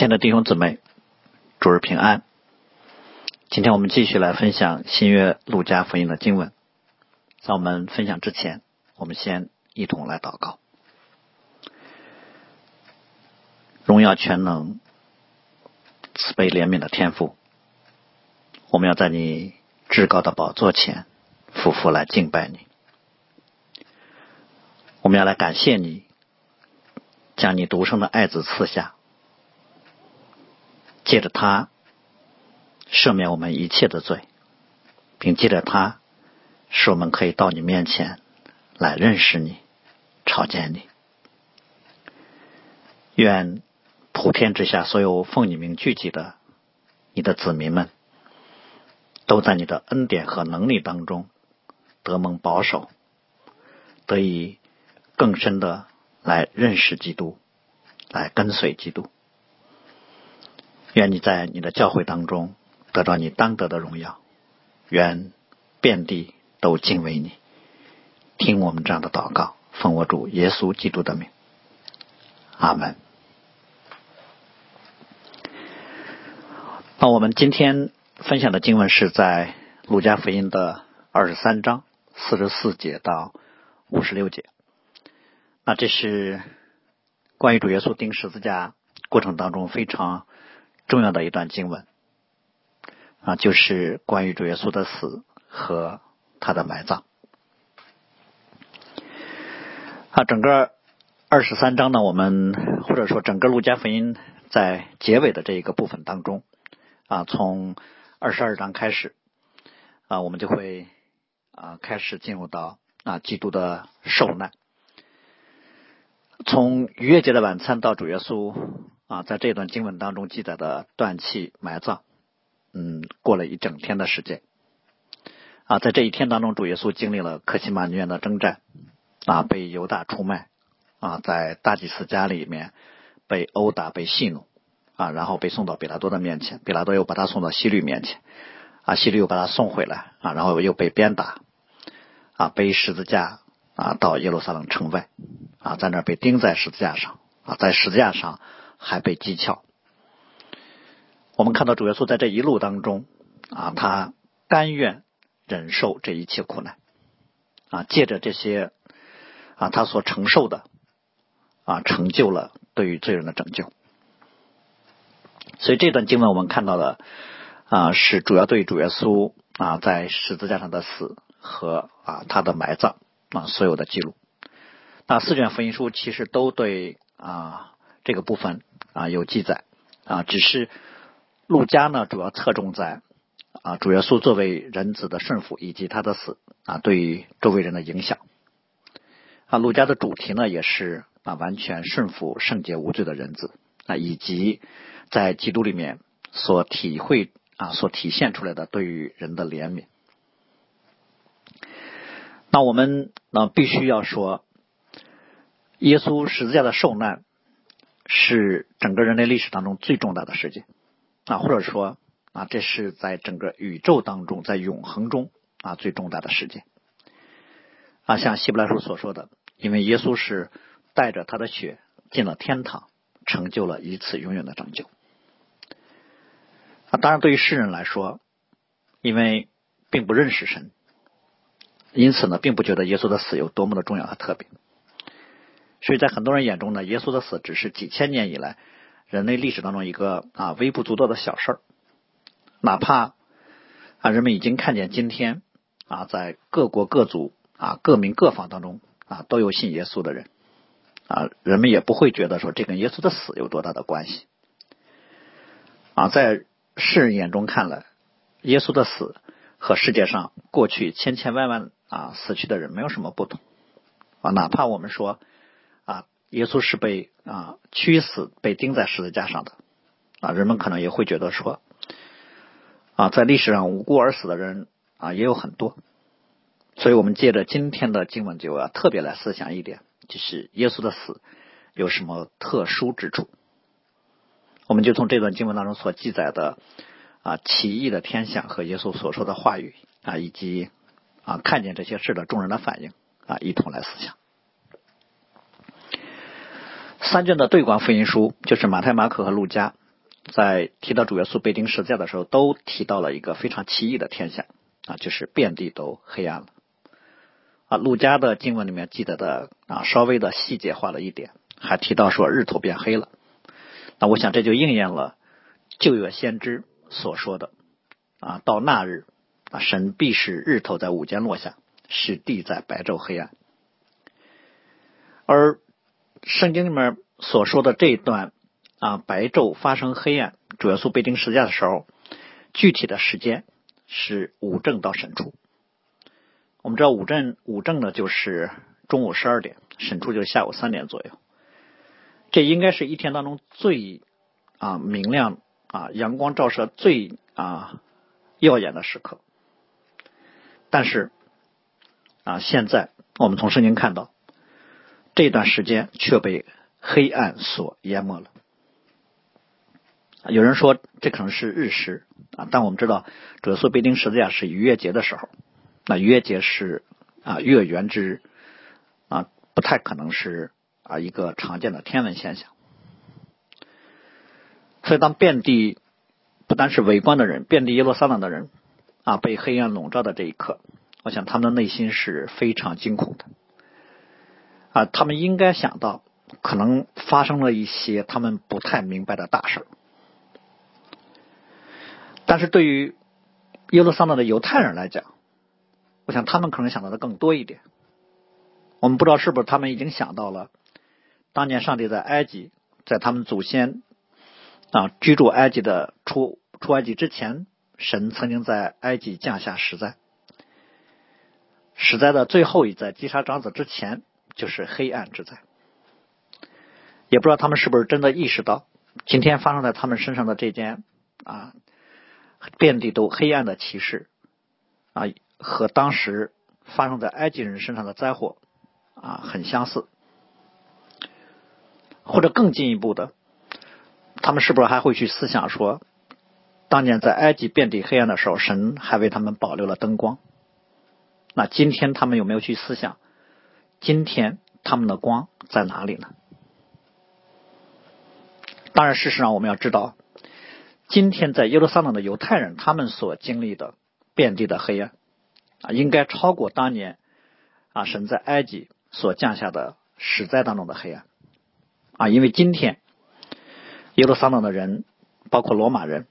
亲爱的弟兄姊妹，主日平安。今天我们继续来分享新约路加福音的经文。在我们分享之前，我们先一同来祷告。荣耀全能、慈悲怜悯的天赋，我们要在你至高的宝座前，夫妇来敬拜你。我们要来感谢你，将你独生的爱子赐下。借着他赦免我们一切的罪，并借着他使我们可以到你面前来认识你、朝见你。愿普天之下所有奉你名聚集的你的子民们，都在你的恩典和能力当中得蒙保守，得以更深的来认识基督，来跟随基督。愿你在你的教会当中得到你当得的荣耀，愿遍地都敬畏你。听我们这样的祷告，奉我主耶稣基督的名，阿门。那我们今天分享的经文是在路加福音的二十三章四十四节到五十六节。那这是关于主耶稣钉十字架过程当中非常。重要的一段经文啊，就是关于主耶稣的死和他的埋葬。啊，整个二十三章呢，我们或者说整个路加福音在结尾的这一个部分当中啊，从二十二章开始啊，我们就会啊开始进入到啊基督的受难，从逾越节的晚餐到主耶稣。啊，在这段经文当中记载的断气埋葬，嗯，过了一整天的时间。啊，在这一天当中，主耶稣经历了克西玛尼园的征战，啊，被犹大出卖，啊，在大祭司家里面被殴打、被戏弄，啊，然后被送到比拉多的面前，比拉多又把他送到西律面前，啊，西律又把他送回来，啊，然后又被鞭打，啊，背十字架，啊，到耶路撒冷城外，啊，在那被钉在十字架上，啊，在十字架上。还被讥诮。我们看到主耶稣在这一路当中啊，他甘愿忍受这一切苦难啊，借着这些啊他所承受的啊，成就了对于罪人的拯救。所以这段经文我们看到的啊，是主要对主耶稣啊在十字架上的死和啊他的埋葬啊所有的记录。那四卷福音书其实都对啊这个部分。啊，有记载啊，只是陆家呢，主要侧重在啊，主耶稣作为人子的顺服以及他的死啊，对于周围人的影响啊，陆家的主题呢，也是啊，完全顺服圣洁无罪的人子啊，以及在基督里面所体会啊，所体现出来的对于人的怜悯。那我们呢，必须要说，耶稣十字架的受难。是整个人类历史当中最重大的事件啊，或者说啊，这是在整个宇宙当中，在永恒中啊最重大的事件啊。像希伯来书所说的，因为耶稣是带着他的血进了天堂，成就了一次永远的拯救啊。当然，对于世人来说，因为并不认识神，因此呢，并不觉得耶稣的死有多么的重要和特别。所以在很多人眼中呢，耶稣的死只是几千年以来人类历史当中一个啊微不足道的小事儿。哪怕啊人们已经看见今天啊在各国各族啊各民各方当中啊都有信耶稣的人啊，人们也不会觉得说这跟耶稣的死有多大的关系。啊，在世人眼中看来，耶稣的死和世界上过去千千万万啊死去的人没有什么不同啊，哪怕我们说。耶稣是被啊屈死、被钉在十字架上的啊，人们可能也会觉得说啊，在历史上无辜而死的人啊也有很多，所以我们借着今天的经文就要特别来思想一点，就是耶稣的死有什么特殊之处？我们就从这段经文当中所记载的啊奇异的天象和耶稣所说的话语啊，以及啊看见这些事的众人的反应啊，一同来思想。三卷的对观福音书，就是马太、马可和路加在提到主耶稣被钉十字架的时候，都提到了一个非常奇异的天象啊，就是遍地都黑暗了。啊，路加的经文里面记得的啊，稍微的细节化了一点，还提到说日头变黑了。那我想这就应验了旧约先知所说的啊，到那日啊，神必使日头在午间落下，使地在白昼黑暗。而圣经里面所说的这一段啊，白昼发生黑暗，主耶稣被钉十字架的时候，具体的时间是五正到申初。我们知道五正五正呢，就是中午十二点，申初就是下午三点左右。这应该是一天当中最啊明亮啊阳光照射最啊耀眼的时刻。但是啊，现在我们从圣经看到。这段时间却被黑暗所淹没了。有人说这可能是日食啊，但我们知道主耶稣被钉十字架是逾越节的时候，那逾越节是啊月圆之日啊，不太可能是啊一个常见的天文现象。所以当遍地不单是围观的人，遍地耶路撒冷的人啊被黑暗笼罩的这一刻，我想他们的内心是非常惊恐的。啊，他们应该想到，可能发生了一些他们不太明白的大事但是对于耶路撒冷的犹太人来讲，我想他们可能想到的更多一点。我们不知道是不是他们已经想到了，当年上帝在埃及，在他们祖先啊居住埃及的出出埃及之前，神曾经在埃及降下十灾，十灾的最后一灾击杀长子之前。就是黑暗之灾，也不知道他们是不是真的意识到，今天发生在他们身上的这件啊，遍地都黑暗的奇事啊，和当时发生在埃及人身上的灾祸啊很相似，或者更进一步的，他们是不是还会去思想说，当年在埃及遍地黑暗的时候，神还为他们保留了灯光？那今天他们有没有去思想？今天他们的光在哪里呢？当然，事实上我们要知道，今天在耶路撒冷的犹太人，他们所经历的遍地的黑暗啊，应该超过当年啊神在埃及所降下的史灾当中的黑暗啊，因为今天耶路撒冷的人，包括罗马人，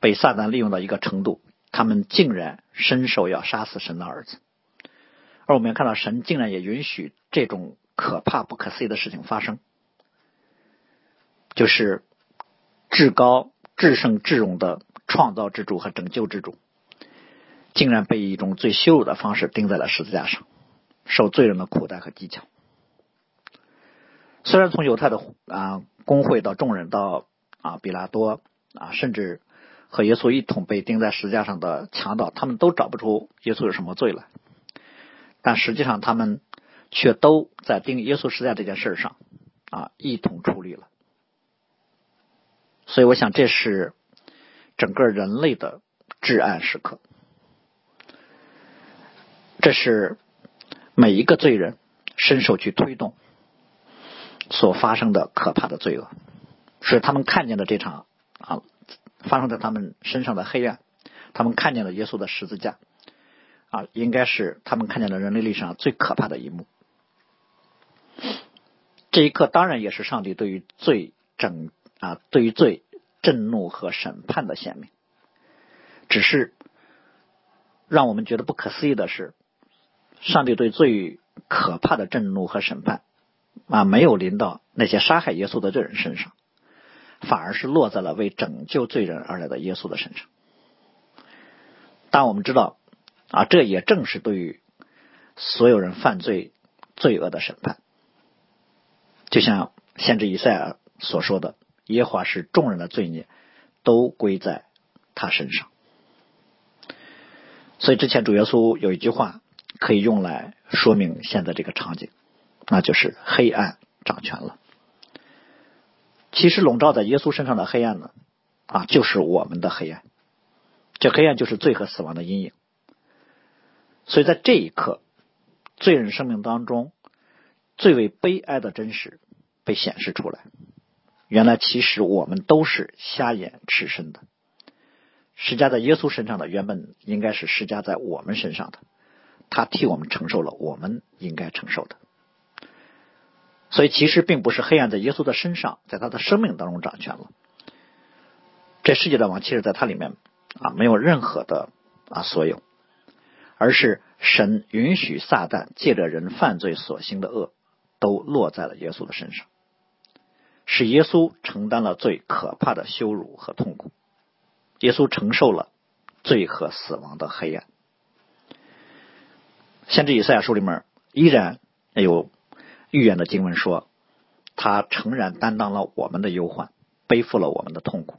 被撒旦利用到一个程度，他们竟然伸手要杀死神的儿子。而我们要看到，神竟然也允许这种可怕、不可思议的事情发生，就是至高、至圣、至荣的创造之主和拯救之主，竟然被一种最羞辱的方式钉在了十字架上，受罪人的苦待和讥诮。虽然从犹太的啊工会到众人到啊比拉多啊，甚至和耶稣一同被钉在十字架上的强盗，他们都找不出耶稣有什么罪来。但实际上，他们却都在钉耶稣十字架这件事上啊一同出力了。所以，我想这是整个人类的至暗时刻。这是每一个罪人伸手去推动所发生的可怕的罪恶，是他们看见的这场啊发生在他们身上的黑暗，他们看见了耶稣的十字架。啊，应该是他们看见了人类历史上最可怕的一幕。这一刻当然也是上帝对于罪整啊，对于罪震怒和审判的显明。只是让我们觉得不可思议的是，上帝对最可怕的震怒和审判啊，没有临到那些杀害耶稣的罪人身上，反而是落在了为拯救罪人而来的耶稣的身上。但我们知道。啊，这也正是对于所有人犯罪罪恶的审判。就像先知以赛亚所说的：“耶和华是众人的罪孽都归在他身上。”所以之前主耶稣有一句话可以用来说明现在这个场景，那就是黑暗掌权了。其实笼罩在耶稣身上的黑暗呢，啊，就是我们的黑暗。这黑暗就是罪和死亡的阴影。所以在这一刻，罪人生命当中最为悲哀的真实被显示出来。原来其实我们都是瞎眼赤身的。施加在耶稣身上的原本应该是施加在我们身上的，他替我们承受了我们应该承受的。所以其实并不是黑暗在耶稣的身上，在他的生命当中掌权了。这世界的王其实在他里面啊没有任何的啊所有，而是神允许撒旦借着人犯罪所行的恶，都落在了耶稣的身上。使耶稣承担了最可怕的羞辱和痛苦，耶稣承受了罪和死亡的黑暗。先知以赛亚书里面依然有预言的经文说，他诚然担当了我们的忧患，背负了我们的痛苦，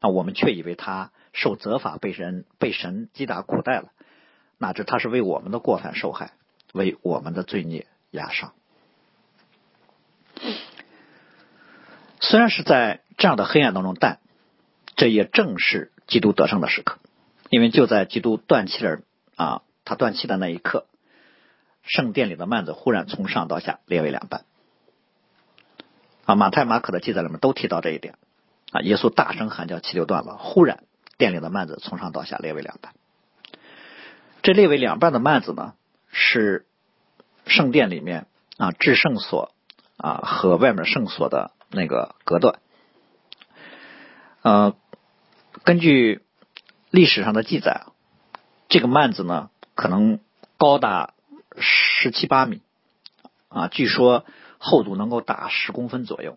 啊，我们却以为他受责罚，被人被神击打苦待了，哪知他是为我们的过犯受害，为我们的罪孽压伤。虽然是在这样的黑暗当中，但这也正是基督得胜的时刻，因为就在基督断气的啊，他断气的那一刻，圣殿里的幔子忽然从上到下裂为两半。啊，马太、马可的记载里面都提到这一点。啊，耶稣大声喊叫，气流断了，忽然殿里的幔子从上到下裂为两半。这列为两半的幔子呢，是圣殿里面啊至圣所啊和外面圣所的。那个隔断，呃，根据历史上的记载，这个幔子呢可能高达十七八米，啊，据说厚度能够达十公分左右。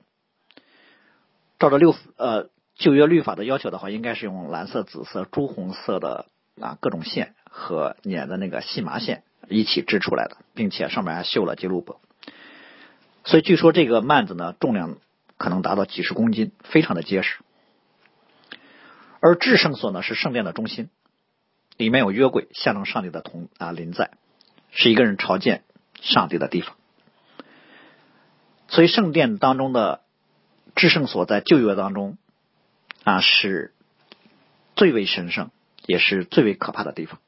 照着六呃旧约律法的要求的话，应该是用蓝色、紫色、朱红色的啊各种线和捻的那个细麻线一起织出来的，并且上面还绣了记录簿。所以据说这个幔子呢重量。可能达到几十公斤，非常的结实。而至圣所呢，是圣殿的中心，里面有约柜，象征上帝的同啊临在，是一个人朝见上帝的地方。所以圣殿当中的至圣所在旧约当中啊是最为神圣，也是最为可怕的地方。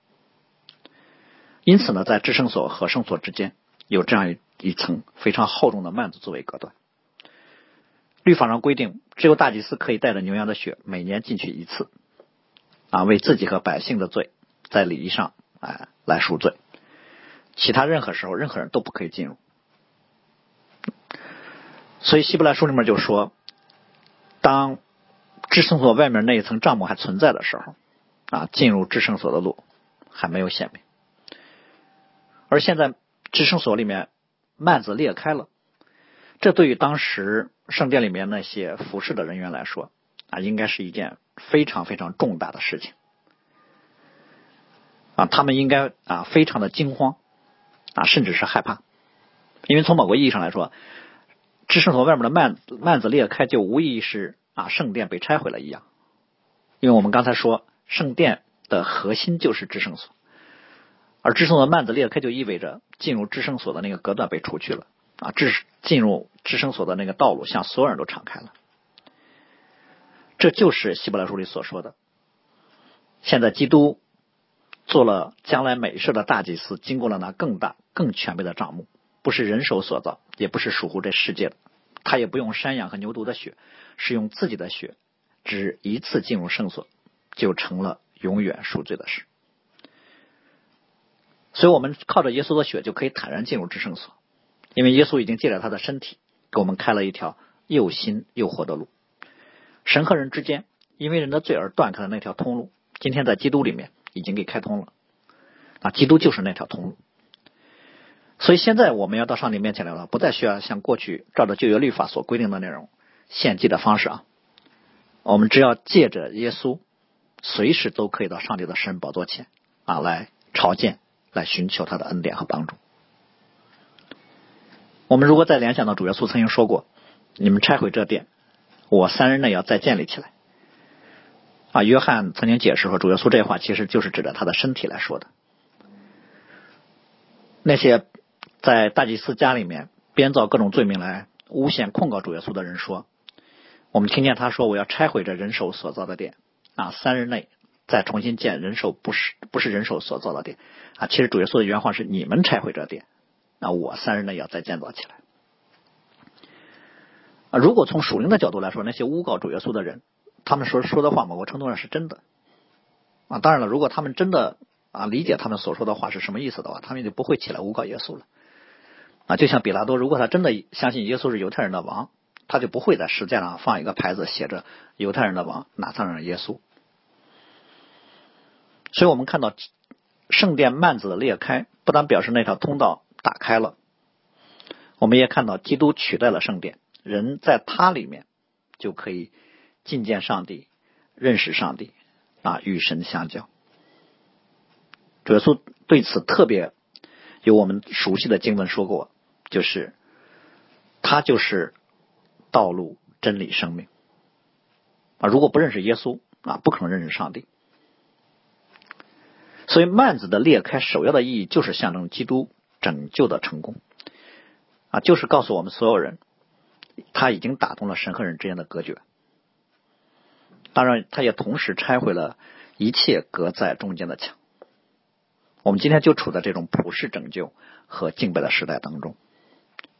因此呢，在至圣所和圣所之间有这样一一层非常厚重的幔子作为隔断。律法上规定，只有大祭司可以带着牛羊的血每年进去一次，啊，为自己和百姓的罪，在礼仪上哎来赎罪。其他任何时候，任何人都不可以进入。所以希伯来书里面就说，当至圣所外面那一层帐幕还存在的时候，啊，进入至圣所的路还没有显明。而现在至圣所里面幔子裂开了。这对于当时圣殿里面那些服侍的人员来说，啊，应该是一件非常非常重大的事情，啊，他们应该啊非常的惊慌，啊，甚至是害怕，因为从某个意义上来说，至圣所外面的幔幔子裂开，就无疑是啊圣殿被拆毁了一样，因为我们刚才说圣殿的核心就是至圣所，而至圣的幔子裂开，就意味着进入至圣所的那个隔断被除去了。啊，至进入至圣所的那个道路向所有人都敞开了，这就是希伯来书里所说的。现在基督做了将来美事的大祭司，经过了那更大、更全备的帐幕，不是人手所造，也不是属乎这世界的，他也不用山羊和牛犊的血，是用自己的血，只一次进入圣所，就成了永远赎罪的事。所以，我们靠着耶稣的血，就可以坦然进入至圣所。因为耶稣已经借着他的身体给我们开了一条又新又活的路，神和人之间因为人的罪而断开的那条通路，今天在基督里面已经给开通了。啊，基督就是那条通路。所以现在我们要到上帝面前来了，不再需要像过去照着旧约律法所规定的内容献祭的方式啊，我们只要借着耶稣，随时都可以到上帝的神宝座前啊来朝见，来寻求他的恩典和帮助。我们如果再联想到主耶稣曾经说过：“你们拆毁这殿，我三日内要再建立起来。”啊，约翰曾经解释说，主耶稣这话其实就是指着他的身体来说的。那些在大祭司家里面编造各种罪名来诬陷控告主耶稣的人说：“我们听见他说我要拆毁这人手所造的殿，啊，三日内再重新建人手不是不是人手所造的殿。”啊，其实主耶稣的原话是：“你们拆毁这殿。”那我三日内要再建造起来，啊，如果从属灵的角度来说，那些诬告主耶稣的人，他们说说的话，某个程度上是真的。啊，当然了，如果他们真的啊理解他们所说的话是什么意思的话，他们就不会起来诬告耶稣了。啊，就像比拉多，如果他真的相信耶稣是犹太人的王，他就不会在石架上放一个牌子，写着“犹太人的王，拿撒勒人耶稣”。所以我们看到圣殿幔子的裂开，不但表示那条通道打开了，我们也看到基督取代了圣殿，人在他里面就可以觐见上帝，认识上帝。啊，与神相交。主耶稣对此特别有我们熟悉的经文说过，就是他就是道路、真理、生命啊！如果不认识耶稣啊，不可能认识上帝。所以幔子的裂开，首要的意义就是象征基督拯救的成功啊，就是告诉我们所有人，他已经打通了神和人之间的隔绝。当然，他也同时拆毁了一切隔在中间的墙。我们今天就处在这种普世拯救和敬拜的时代当中。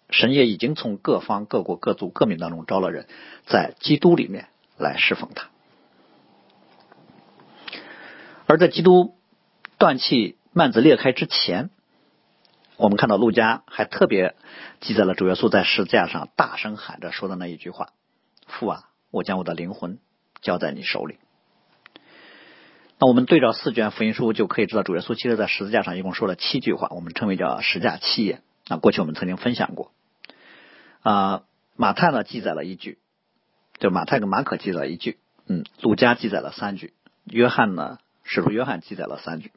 神也已经从各方各国各族各民当中招了人，在基督里面来侍奉他。而在基督断气幔子裂开之前，我们看到路加还特别记载了主耶稣在十字架上大声喊着说的那一句话：“父啊，我将我的灵魂。”交在你手里。那我们对照四卷福音书，就可以知道主耶稣其实在十字架上一共说了七句话，我们称为叫十架七言。那过去我们曾经分享过。啊，马太呢记载了一句，就马太跟马可记载了一句，嗯，路加记载了三句，约翰呢，使徒约翰记载了三句。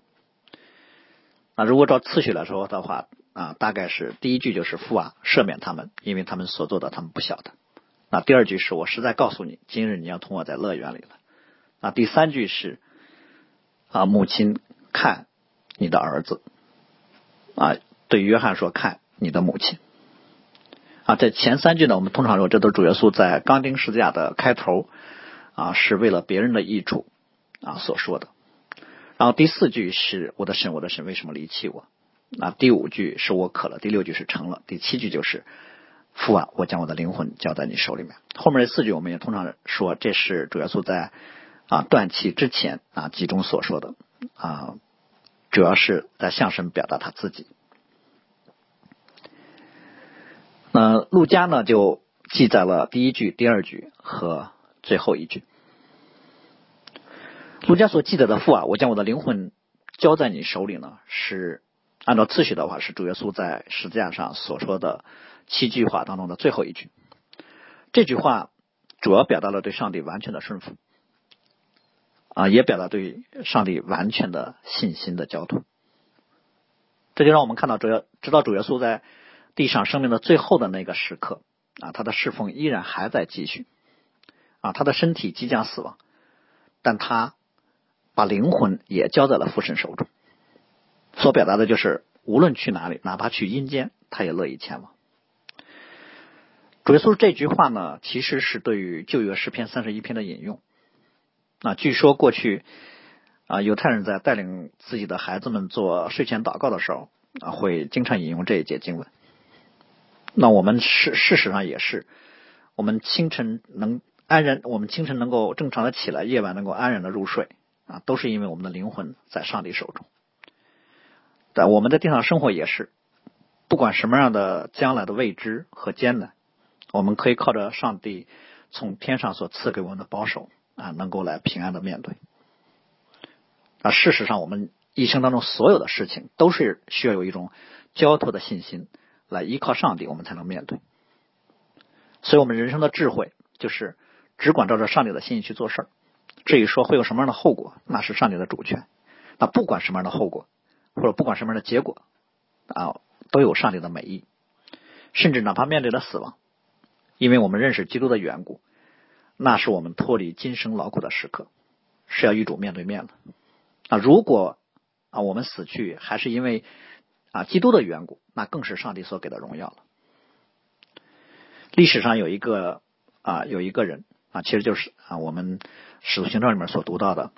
那如果照次序来说的话，啊，大概是第一句就是父啊，赦免他们，因为他们所做的他们不晓得。那第二句是我实在告诉你，今日你要同我在乐园里了。那第三句是啊，母亲看你的儿子啊，对约翰说看你的母亲啊。这前三句呢，我们通常说这都是主耶稣在钢钉十字架的开头啊，是为了别人的益处啊所说的。然后第四句是我的神，我的神为什么离弃我？那第五句是我渴了，第六句是成了，第七句就是。父啊，我将我的灵魂交在你手里面。后面这四句，我们也通常说，这是主耶稣在啊断气之前啊集中所说的啊，主要是在向神表达他自己。那陆家呢，就记载了第一句、第二句和最后一句。儒家所记载的父啊，我将我的灵魂交在你手里呢，是按照次序的话，是主耶稣在十字架上所说的。七句话当中的最后一句，这句话主要表达了对上帝完全的顺服，啊，也表达对上帝完全的信心的交托。这就让我们看到，主要直到主耶稣在地上生命的最后的那个时刻，啊，他的侍奉依然还在继续，啊，他的身体即将死亡，但他把灵魂也交在了父神手中，所表达的就是，无论去哪里，哪怕去阴间，他也乐意前往。主耶稣这句话呢，其实是对于旧约诗篇三十一篇的引用。啊，据说过去啊，犹太人在带领自己的孩子们做睡前祷告的时候啊，会经常引用这一节经文。那我们事事实上也是，我们清晨能安然，我们清晨能够正常的起来，夜晚能够安然的入睡啊，都是因为我们的灵魂在上帝手中。但我们在地上生活也是，不管什么样的将来的未知和艰难。我们可以靠着上帝从天上所赐给我们的保守啊，能够来平安的面对。啊，事实上，我们一生当中所有的事情都是需要有一种交托的信心来依靠上帝，我们才能面对。所以，我们人生的智慧就是只管照着上帝的心意去做事儿。至于说会有什么样的后果，那是上帝的主权。那不管什么样的后果，或者不管什么样的结果啊，都有上帝的美意。甚至哪怕面对了死亡。因为我们认识基督的缘故，那是我们脱离今生劳苦的时刻，是要与主面对面的。啊，如果啊我们死去还是因为啊基督的缘故，那更是上帝所给的荣耀了。历史上有一个啊有一个人啊，其实就是啊我们使徒行传里面所读到的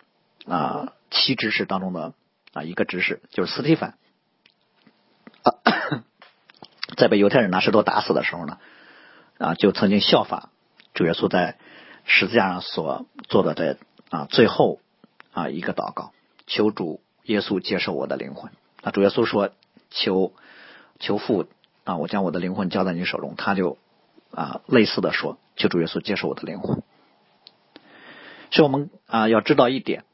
啊七知识当中的啊一个知识，就是斯蒂凡，在被犹太人拿石头打死的时候呢。啊，就曾经效法主耶稣在十字架上所做的这啊最后啊一个祷告，求主耶稣接受我的灵魂。那主耶稣说：“求求父啊，我将我的灵魂交在你手中。”他就啊类似的说：“求主耶稣接受我的灵魂。”所以我们啊要知道一点，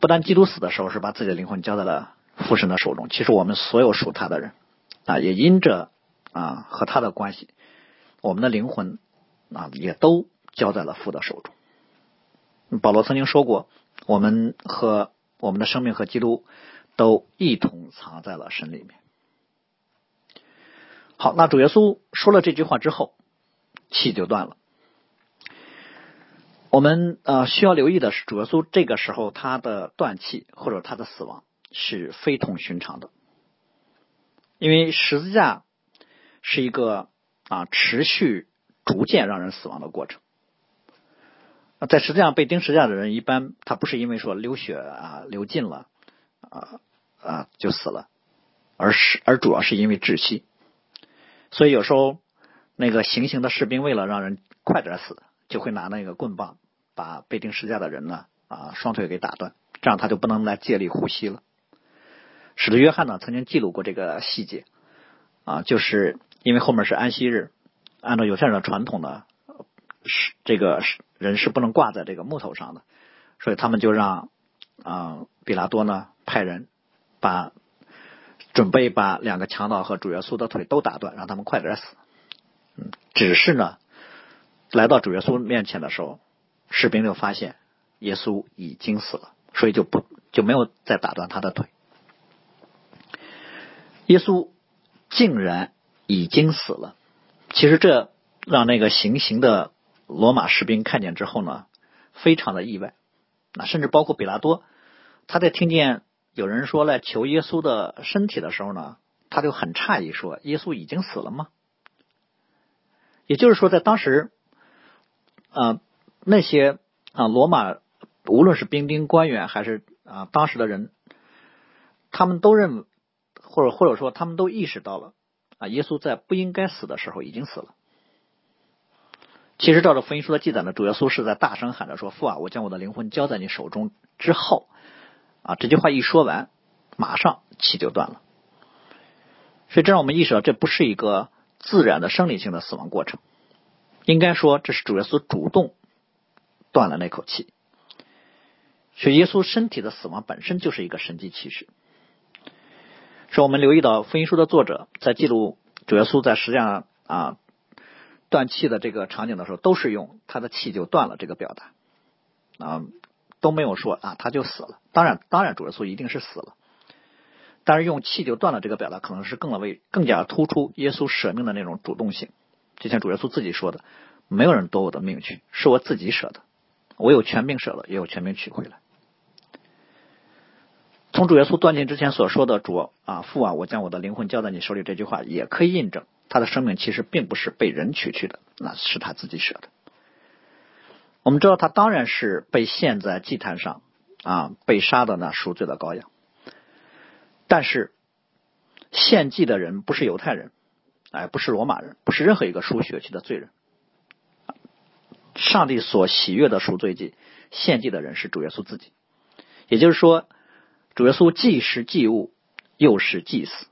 不但基督死的时候是把自己的灵魂交在了父神的手中，其实我们所有属他的人啊，也因着啊和他的关系，我们的灵魂啊也都交在了父的手中。保罗曾经说过，我们和我们的生命和基督都一同藏在了神里面。好，那主耶稣说了这句话之后，气就断了。我们呃需要留意的是，主耶稣这个时候他的断气或者他的死亡是非同寻常的，因为十字架是一个啊持续逐渐让人死亡的过程。在十字架被钉十字架的人，一般他不是因为说流血啊流尽了啊啊就死了，而是而主要是因为窒息。所以有时候那个行刑的士兵为了让人快点死。就会拿那个棍棒把被钉十字架的人呢啊双腿给打断，这样他就不能来借力呼吸了。使徒约翰呢曾经记录过这个细节啊，就是因为后面是安息日，按照犹太人的传统呢，是这个人是不能挂在这个木头上的，所以他们就让啊比拉多呢派人把准备把两个强盗和主耶稣的腿都打断，让他们快点死。嗯，只是呢。来到主耶稣面前的时候，士兵就发现耶稣已经死了，所以就不就没有再打断他的腿。耶稣竟然已经死了，其实这让那个行刑的罗马士兵看见之后呢，非常的意外。那甚至包括比拉多，他在听见有人说来求耶稣的身体的时候呢，他就很诧异，说：“耶稣已经死了吗？”也就是说，在当时。啊，那些啊，罗马无论是兵丁、官员还是啊当时的人，他们都认，或者或者说他们都意识到了啊，耶稣在不应该死的时候已经死了。其实照着福音书的记载呢，主耶稣是在大声喊着说：“父啊，我将我的灵魂交在你手中。”之后啊，这句话一说完，马上气就断了。所以这让我们意识到，这不是一个自然的生理性的死亡过程。应该说，这是主耶稣主动断了那口气。所以，耶稣身体的死亡本身就是一个神迹启示。说我们留意到福音书的作者在记录主耶稣在实际上啊断气的这个场景的时候，都是用他的气就断了这个表达啊，都没有说啊他就死了。当然，当然主耶稣一定是死了，但是用气就断了这个表达，可能是更为更加突出耶稣舍命的那种主动性。就像主耶稣自己说的：“没有人夺我的命去，是我自己舍的。我有权柄舍了，也有权柄取回来。”从主耶稣断气之前所说的“主啊父啊，我将我的灵魂交在你手里”这句话，也可以印证他的生命其实并不是被人取去的，那是他自己舍的。我们知道，他当然是被献在祭坛上啊，被杀的那赎罪的羔羊。但是献祭的人不是犹太人。哎，不是罗马人，不是任何一个输血去的罪人。上帝所喜悦的赎罪祭献祭的人是主耶稣自己。也就是说，主耶稣既是祭物，又是祭司。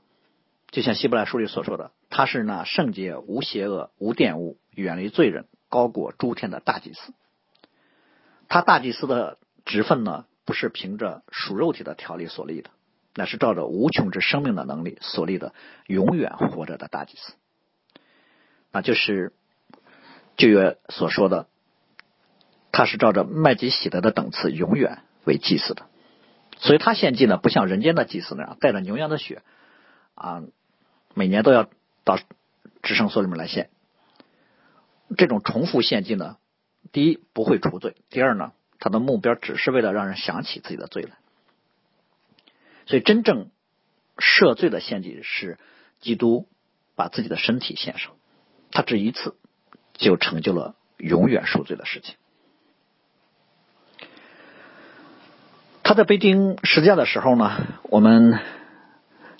就像希伯来书里所说的，他是那圣洁、无邪恶、无玷污、远离罪人、高过诸天的大祭司。他大祭司的职分呢，不是凭着属肉体的条例所立的。那是照着无穷之生命的能力所立的永远活着的大祭司，那就是旧约所说的，他是照着麦基喜德的等次永远为祭司的，所以他献祭呢，不像人间的祭司那样带着牛羊的血啊，每年都要到直升所里面来献。这种重复献祭呢，第一不会除罪，第二呢，他的目标只是为了让人想起自己的罪来。所以，真正赦罪的献祭是基督把自己的身体献上，他这一次就成就了永远赎罪的事情。他在被钉十字架的时候呢，我们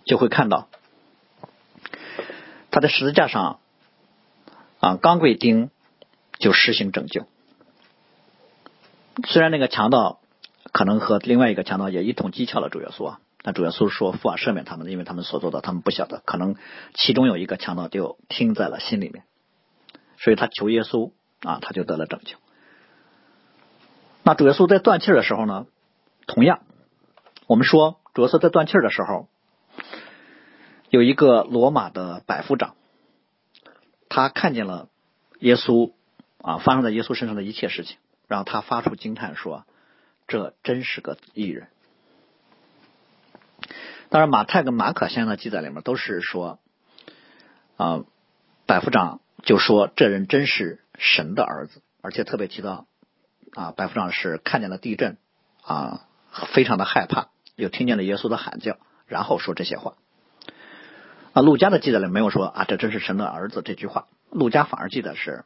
就会看到他在十字架上啊，刚被钉就实行拯救。虽然那个强盗可能和另外一个强盗也一同讥诮了主耶稣啊，但主耶稣说父啊赦免他们，因为他们所做的他们不晓得。可能其中有一个强盗就听在了心里面，所以他求耶稣啊，他就得了拯救。那主耶稣在断气的时候呢，同样，我们说着色在断气的时候，有一个罗马的百夫长，他看见了耶稣啊发生在耶稣身上的一切事情。然后他发出惊叹说：“这真是个异人。”当然，马太跟马可先生的记载里面都是说，啊，百夫长就说这人真是神的儿子，而且特别提到啊，百夫长是看见了地震啊，非常的害怕，又听见了耶稣的喊叫，然后说这些话。啊，陆家的记载里没有说啊，这真是神的儿子这句话，陆家反而记得是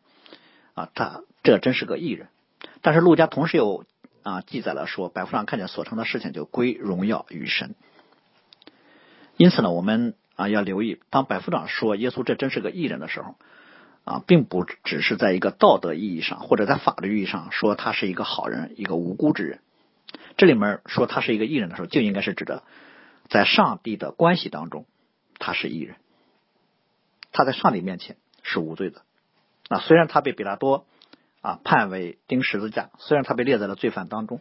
啊，他这真是个艺人。但是陆家同时又啊记载了说，百夫长看见所成的事情就归荣耀于神。因此呢，我们啊要留意，当百夫长说耶稣这真是个异人的时候，啊，并不只是在一个道德意义上或者在法律意义上说他是一个好人，一个无辜之人。这里面说他是一个异人的时候，就应该是指的在上帝的关系当中，他是异人，他在上帝面前是无罪的。啊，虽然他被比拉多。啊，判为钉十字架。虽然他被列在了罪犯当中，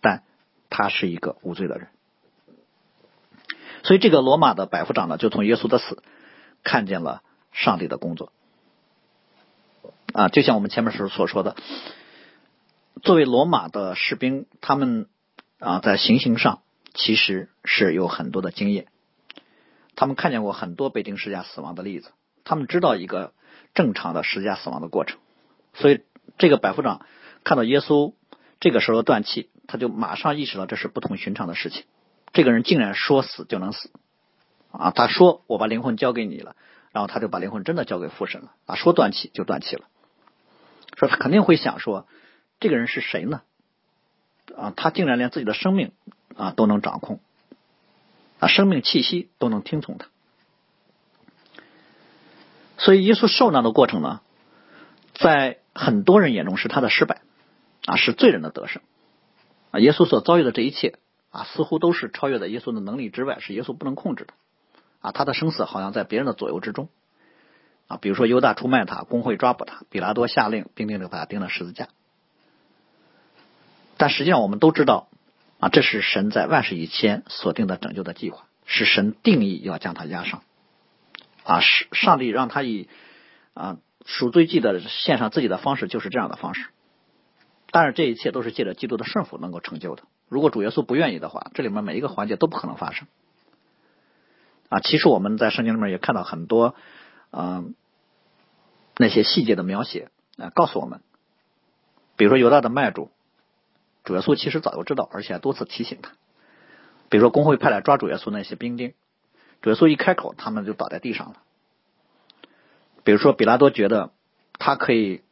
但他是一个无罪的人。所以，这个罗马的百夫长呢，就从耶稣的死看见了上帝的工作。啊，就像我们前面时候所说的，作为罗马的士兵，他们啊，在行刑上其实是有很多的经验。他们看见过很多被钉十字架死亡的例子，他们知道一个正常的十字架死亡的过程，所以。这个百夫长看到耶稣这个时候断气，他就马上意识到这是不同寻常的事情。这个人竟然说死就能死啊！他说：“我把灵魂交给你了。”然后他就把灵魂真的交给父神了啊！说断气就断气了。说他肯定会想说：“这个人是谁呢？啊，他竟然连自己的生命啊都能掌控啊，生命气息都能听从他。”所以耶稣受难的过程呢，在。很多人眼中是他的失败啊，是罪人的得胜啊。耶稣所遭遇的这一切啊，似乎都是超越在耶稣的能力之外，是耶稣不能控制的啊。他的生死好像在别人的左右之中啊。比如说犹大出卖他，工会抓捕他，比拉多下令钉钉的把他钉了十字架。但实际上我们都知道啊，这是神在万事以前所定的拯救的计划，是神定义要将他压上啊。是上帝让他以啊。赎罪祭的献上自己的方式就是这样的方式，当然这一切都是借着基督的顺服能够成就的。如果主耶稣不愿意的话，这里面每一个环节都不可能发生。啊，其实我们在圣经里面也看到很多，嗯，那些细节的描写啊，告诉我们，比如说犹大的卖主，主耶稣其实早就知道，而且还多次提醒他。比如说工会派来抓主耶稣那些兵丁，主耶稣一开口，他们就倒在地上了。比如说，比拉多觉得他可以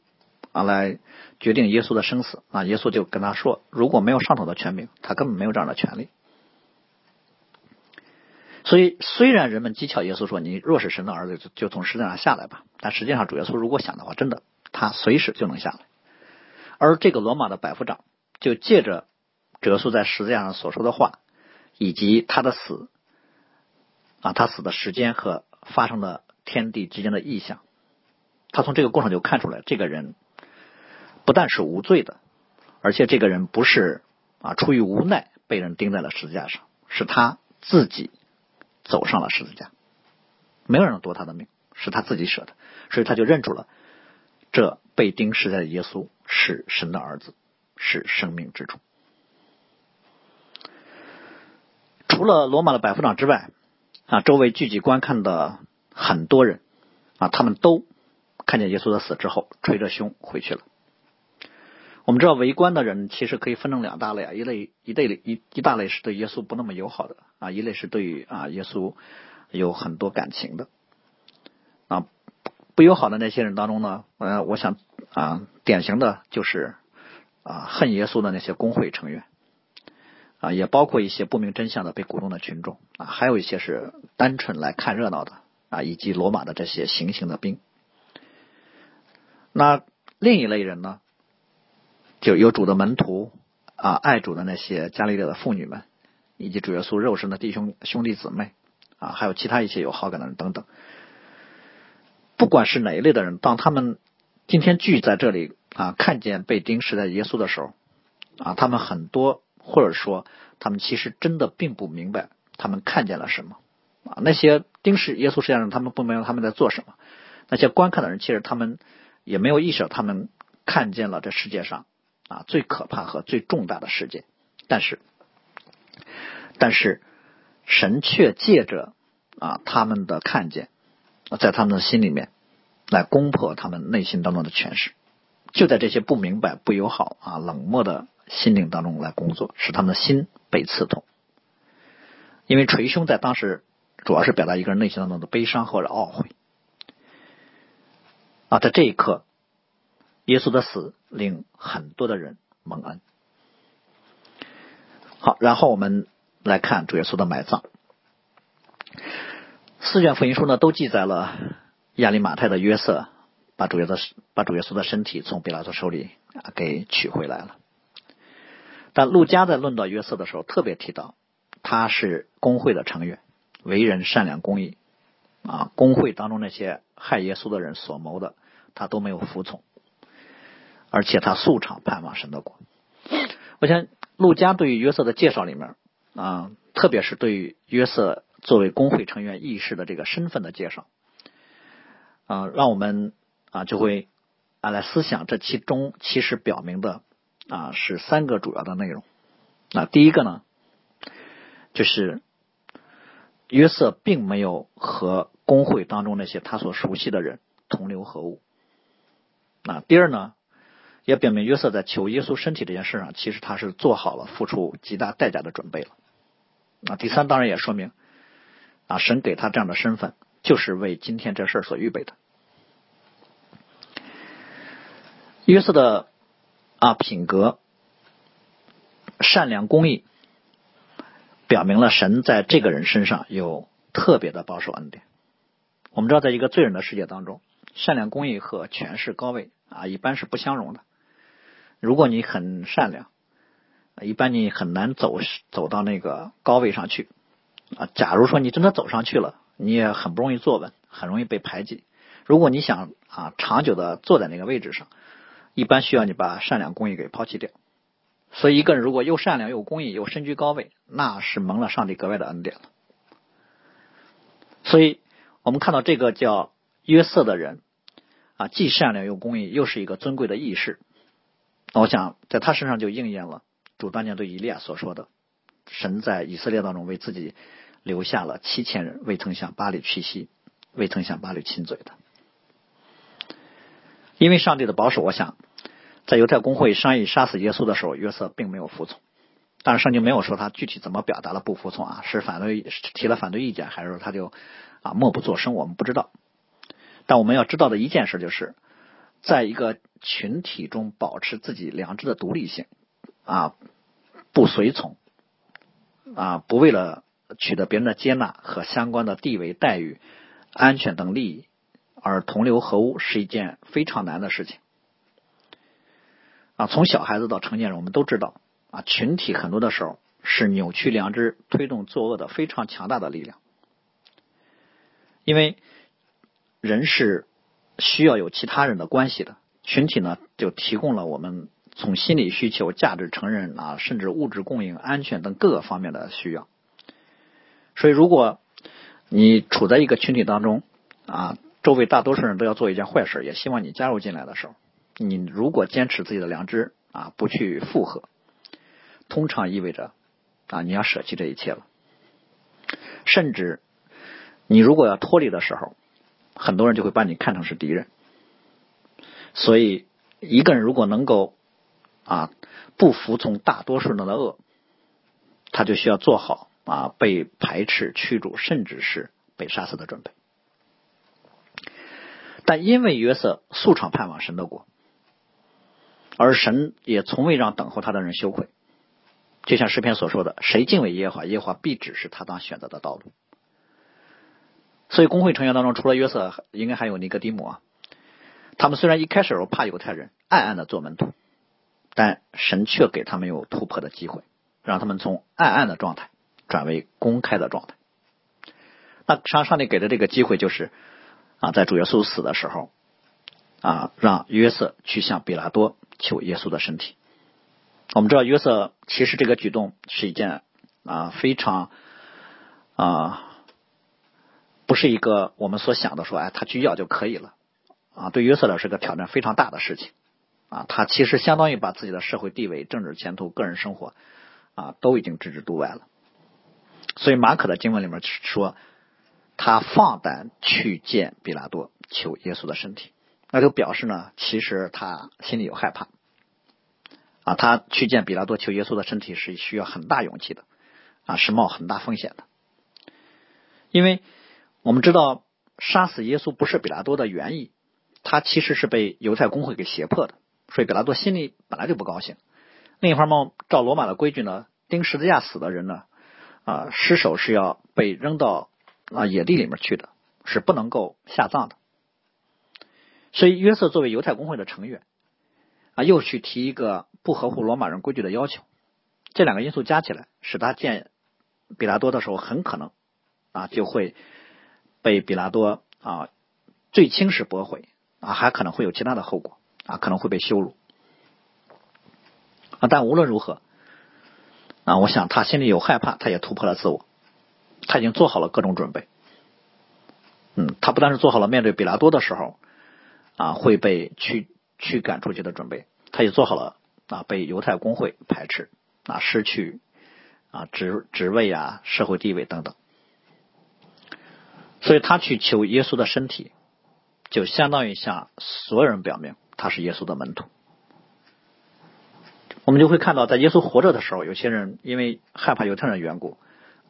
啊来决定耶稣的生死啊，耶稣就跟他说，如果没有上头的权柄，他根本没有这样的权利。所以，虽然人们讥诮耶稣说你若是神的儿子，就就从十字上下来吧，但实际上主耶稣如果想的话，真的他随时就能下来。而这个罗马的百夫长就借着主耶稣在十字架上所说的话，以及他的死啊，他死的时间和发生的。天地之间的意象，他从这个过程就看出来，这个人不但是无罪的，而且这个人不是啊出于无奈被人钉在了十字架上，是他自己走上了十字架，没有人夺他的命，是他自己舍的，所以他就认出了这被钉十字架的耶稣是神的儿子，是生命之主。除了罗马的百夫长之外，啊，周围聚集观看的。很多人啊，他们都看见耶稣的死之后，捶着胸回去了。我们知道围观的人其实可以分成两大类啊，一类一类一一大类是对耶稣不那么友好的啊，一类是对啊耶稣有很多感情的啊。不友好的那些人当中呢，呃，我想啊，典型的就是啊恨耶稣的那些工会成员。啊，也包括一些不明真相的被鼓动的群众啊，还有一些是单纯来看热闹的。啊，以及罗马的这些行刑的兵。那另一类人呢，就有主的门徒啊，爱主的那些加利略的妇女们，以及主耶稣肉身的弟兄兄弟姊妹啊，还有其他一些有好感的人等等。不管是哪一类的人，当他们今天聚在这里啊，看见被钉死在耶稣的时候啊，他们很多或者说他们其实真的并不明白他们看见了什么啊。那些钉死耶稣实际上他们不明白他们在做什么。那些观看的人其实他们也没有意识到他们看见了这世界上啊最可怕和最重大的事件。但是，但是神却借着啊他们的看见。在他们的心里面，来攻破他们内心当中的权势，就在这些不明白、不友好啊、冷漠的心灵当中来工作，使他们的心被刺痛。因为捶胸在当时主要是表达一个人内心当中的悲伤或者懊悔啊，在这一刻，耶稣的死令很多的人蒙恩。好，然后我们来看主耶稣的埋葬。四卷福音书呢，都记载了亚利马泰的约瑟把主耶稣把主耶稣的身体从比拉多手里啊给取回来了。但路加在论到约瑟的时候，特别提到他是工会的成员，为人善良公义啊，工会当中那些害耶稣的人所谋的，他都没有服从，而且他素常盼望神的国。我想路加对于约瑟的介绍里面啊，特别是对于约瑟。作为工会成员意识的这个身份的介绍，啊，让我们啊就会啊来思想这其中其实表明的啊是三个主要的内容。那第一个呢，就是约瑟并没有和工会当中那些他所熟悉的人同流合污。那第二呢，也表明约瑟在求耶稣身体这件事上，其实他是做好了付出极大代价的准备了。那第三当然也说明。啊，神给他这样的身份，就是为今天这事儿所预备的。约瑟的啊品格善良公义，表明了神在这个人身上有特别的保守恩典。我们知道，在一个罪人的世界当中，善良公义和权势高位啊，一般是不相容的。如果你很善良，一般你很难走走到那个高位上去。啊，假如说你真的走上去了，你也很不容易坐稳，很容易被排挤。如果你想啊长久的坐在那个位置上，一般需要你把善良公益给抛弃掉。所以，一个人如果又善良又公益又身居高位，那是蒙了上帝格外的恩典了。所以我们看到这个叫约瑟的人啊，既善良又公益，又是一个尊贵的义士。我想在他身上就应验了主当年对以利亚所说的。神在以色列当中为自己留下了七千人，未曾向巴里屈膝，未曾向巴里亲嘴的。因为上帝的保守，我想在犹太公会商议杀死耶稣的时候，约瑟并没有服从。但是圣经没有说他具体怎么表达了不服从啊，是反对提了反对意见，还是说他就啊默不作声？我们不知道。但我们要知道的一件事就是，在一个群体中保持自己良知的独立性啊，不随从。啊，不为了取得别人的接纳和相关的地位待遇、安全等利益而同流合污，是一件非常难的事情。啊，从小孩子到成年人，我们都知道，啊，群体很多的时候是扭曲良知、推动作恶的非常强大的力量。因为人是需要有其他人的关系的，群体呢就提供了我们。从心理需求、价值承认啊，甚至物质供应、安全等各个方面的需要。所以，如果你处在一个群体当中啊，周围大多数人都要做一件坏事，也希望你加入进来的时候，你如果坚持自己的良知啊，不去附和，通常意味着啊，你要舍弃这一切了。甚至你如果要脱离的时候，很多人就会把你看成是敌人。所以，一个人如果能够啊，不服从大多数人的恶，他就需要做好啊被排斥、驱逐，甚至是被杀死的准备。但因为约瑟素常盼望神的国，而神也从未让等候他的人羞愧。就像诗篇所说的：“谁敬畏耶和华，耶和华必指示他当选择的道路。”所以，工会成员当中，除了约瑟，应该还有尼哥底母啊。他们虽然一开始时候怕犹太人暗暗的做门徒，但神却给他们有突破的机会，让他们从暗暗的状态转为公开的状态。那上上帝给的这个机会就是啊，在主耶稣死的时候啊，让约瑟去向比拉多求耶稣的身体。我们知道约瑟其实这个举动是一件啊非常啊不是一个我们所想的说哎他去要就可以了啊对约瑟来说是个挑战非常大的事情啊他其实相当于把自己的社会地位、政治前途、个人生活啊都已经置之度外了。所以马可的经文里面说。他放胆去见比拉多求耶稣的身体，那就表示呢，其实他心里有害怕啊。他去见比拉多求耶稣的身体是需要很大勇气的啊，是冒很大风险的。因为我们知道杀死耶稣不是比拉多的原意，他其实是被犹太公会给胁迫的，所以比拉多心里本来就不高兴。另一方面，照罗马的规矩呢，钉十字架死的人呢，啊，尸首是要被扔到。啊，野地里面去的，是不能够下葬的。所以约瑟作为犹太公会的成员，啊，又去提一个不合乎罗马人规矩的要求，这两个因素加起来，使他见比拉多的时候，很可能啊就会被比拉多啊最轻是驳回啊，还可能会有其他的后果啊，可能会被羞辱啊。但无论如何啊，我想他心里有害怕，他也突破了自我。他已经做好了各种准备，嗯，他不但是做好了面对比拉多的时候啊会被驱驱赶出去的准备，他也做好了啊被犹太公会排斥啊失去啊职职位啊社会地位等等，所以他去求耶稣的身体，就相当于向所有人表明他是耶稣的门徒。我们就会看到，在耶稣活着的时候，有些人因为害怕犹太人缘故。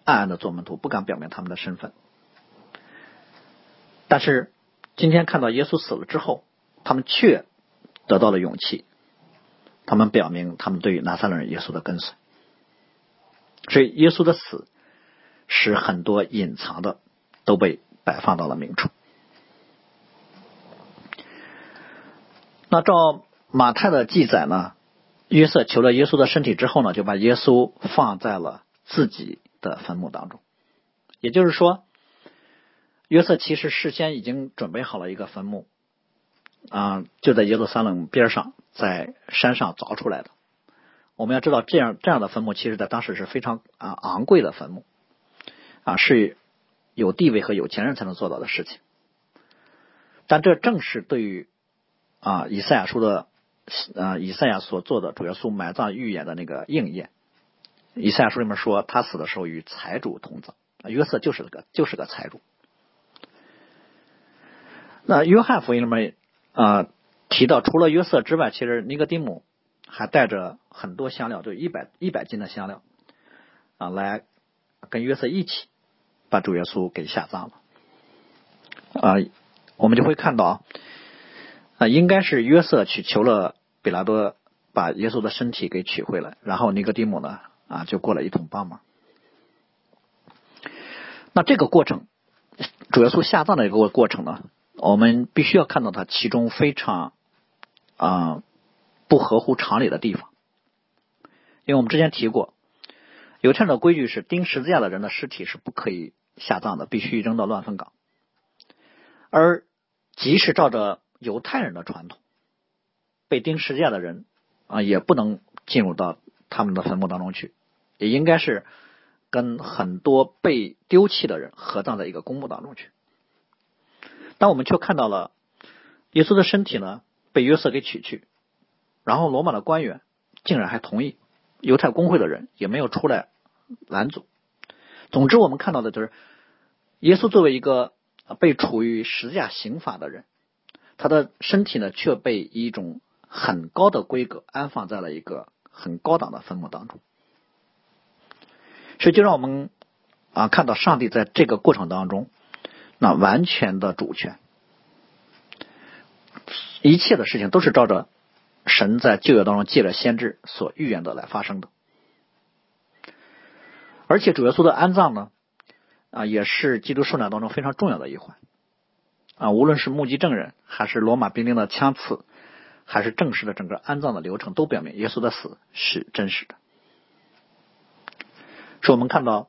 暗暗的做门徒，不敢表明他们的身份。但是今天看到耶稣死了之后，他们却得到了勇气。他们表明他们对于拿撒勒人耶稣的跟随。所以耶稣的死使很多隐藏的都被摆放到了明处。那照马太的记载呢，约瑟求了耶稣的身体之后呢，就把耶稣放在了自己。的坟墓当中，也就是说，约瑟其实事先已经准备好了一个坟墓，啊，就在耶路撒冷边上，在山上凿出来的。我们要知道，这样这样的坟墓，其实在当时是非常啊昂贵的坟墓，啊，是有地位和有钱人才能做到的事情。但这正是对于啊以赛亚书的啊以赛亚所做的主耶稣埋葬预言的那个应验。以赛亚书里面说，他死的时候与财主同葬，约瑟就是个就是个财主。那约翰福音里面啊提到，除了约瑟之外，其实尼格丁姆还带着很多香料，就一百一百斤的香料啊，来跟约瑟一起把主耶稣给下葬了。啊，我们就会看到啊，应该是约瑟去求了比拉多，把耶稣的身体给取回来，然后尼格丁姆呢。啊，就过来一同帮忙。那这个过程，主耶稣下葬的一个过程呢，我们必须要看到它其中非常啊不合乎常理的地方。因为我们之前提过，犹太人的规矩是钉十字架的人的尸体是不可以下葬的，必须扔到乱坟岗。而即使照着犹太人的传统，被钉十字架的人啊，也不能进入到。他们的坟墓当中去，也应该是跟很多被丢弃的人合葬在一个公墓当中去。但我们却看到了耶稣的身体呢被约瑟给取去，然后罗马的官员竟然还同意，犹太公会的人也没有出来拦阻。总之，我们看到的就是耶稣作为一个被处于十字架刑罚的人，他的身体呢却被一种很高的规格安放在了一个。很高档的坟墓当中，所以就让我们啊看到上帝在这个过程当中，那完全的主权，一切的事情都是照着神在旧约当中借着先知所预言的来发生的。而且主耶稣的安葬呢，啊也是基督受难当中非常重要的一环啊，无论是目击证人还是罗马兵丁的枪刺还是正式的整个安葬的流程，都表明耶稣的死是真实的。是我们看到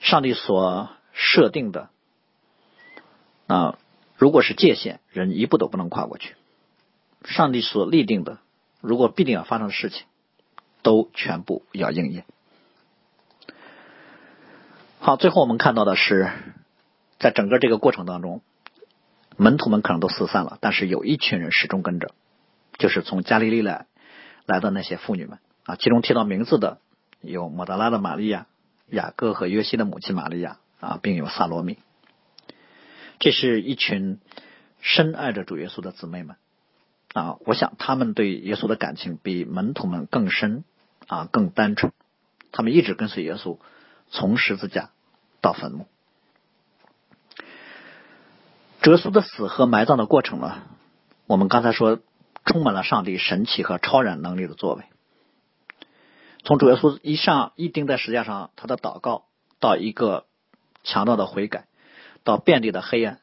上帝所设定的啊，如果是界限，人一步都不能跨过去；上帝所立定的，如果必定要发生的事情，都全部要应验。好，最后我们看到的是，在整个这个过程当中，门徒们可能都四散了，但是有一群人始终跟着，就是从加利利来来的那些妇女们啊，其中提到名字的。有莫达拉的玛利亚、雅各和约西的母亲玛利亚啊，并有萨罗米。这是一群深爱着主耶稣的姊妹们啊。我想他们对耶稣的感情比门徒们更深啊，更单纯。他们一直跟随耶稣，从十字架到坟墓。耶稣的死和埋葬的过程呢？我们刚才说，充满了上帝神奇和超然能力的作为。从主耶稣一上一钉在石架上，他的祷告到一个强盗的悔改，到遍地的黑暗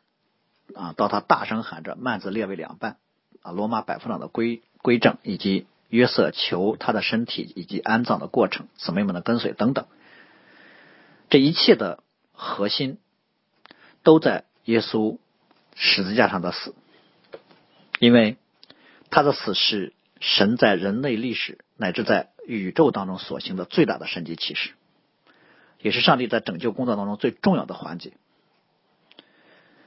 啊，到他大声喊着幔子裂为两半啊，罗马百夫长的归归正，以及约瑟求他的身体以及安葬的过程，姊妹们的跟随等等，这一切的核心都在耶稣十字架上的死，因为他的死是神在人类历史乃至在宇宙当中所行的最大的神迹启示，也是上帝在拯救工作当中最重要的环节。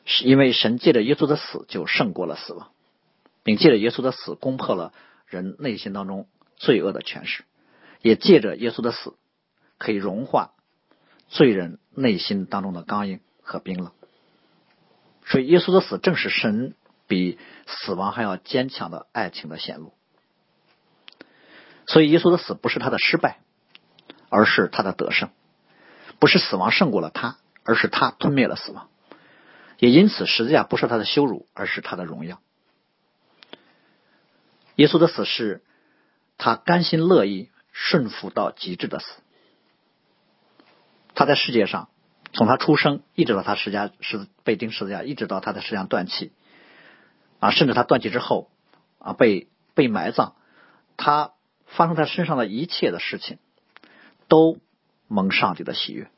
是因为神借着耶稣的死就胜过了死亡，并借着耶稣的死攻破了人内心当中罪恶的权势，也借着耶稣的死可以融化罪人内心当中的刚硬和冰冷。所以，耶稣的死正是神比死亡还要坚强的爱情的显露。所以，耶稣的死不是他的失败，而是他的得胜；不是死亡胜过了他，而是他吞灭了死亡。也因此，十字架不是他的羞辱，而是他的荣耀。耶稣的死是他甘心乐意、顺服到极致的死。他在世界上，从他出生一直到他十架是被钉十字架，一直到他的十架断气啊，甚至他断气之后啊被被埋葬，他。发生在身上的一切的事情，都蒙上帝的喜悦，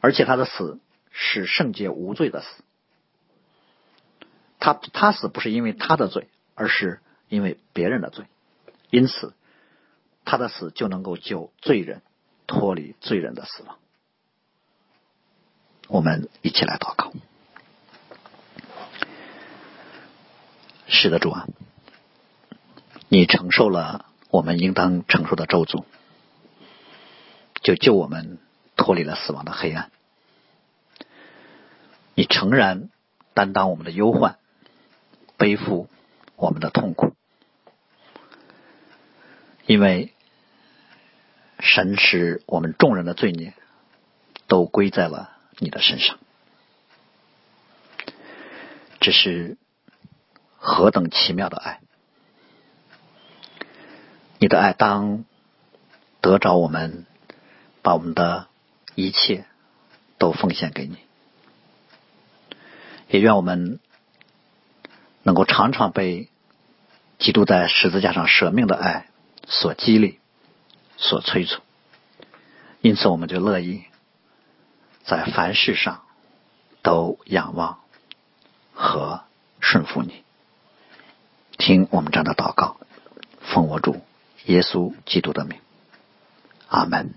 而且他的死是圣洁无罪的死。他他死不是因为他的罪，而是因为别人的罪，因此他的死就能够救罪人脱离罪人的死亡。我们一起来祷告，是的，主啊。你承受了我们应当承受的咒诅，就救我们脱离了死亡的黑暗。你诚然担当我们的忧患，背负我们的痛苦，因为神使我们众人的罪孽都归在了你的身上。这是何等奇妙的爱！你的爱当得着我们，把我们的一切都奉献给你，也愿我们能够常常被基督在十字架上舍命的爱所激励、所催促，因此我们就乐意在凡事上都仰望和顺服你。听我们这样的祷告，奉我主。耶稣基督的名，阿门。